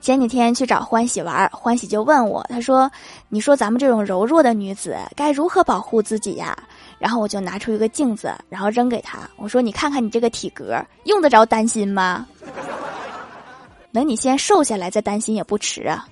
前几天去找欢喜玩欢喜就问我他说你说咱们这种柔弱的女子该如何保护自己呀？然后我就拿出一个镜子然后扔给他我说你看看你这个体格用得着担心吗等你先瘦下来再担心也不迟啊。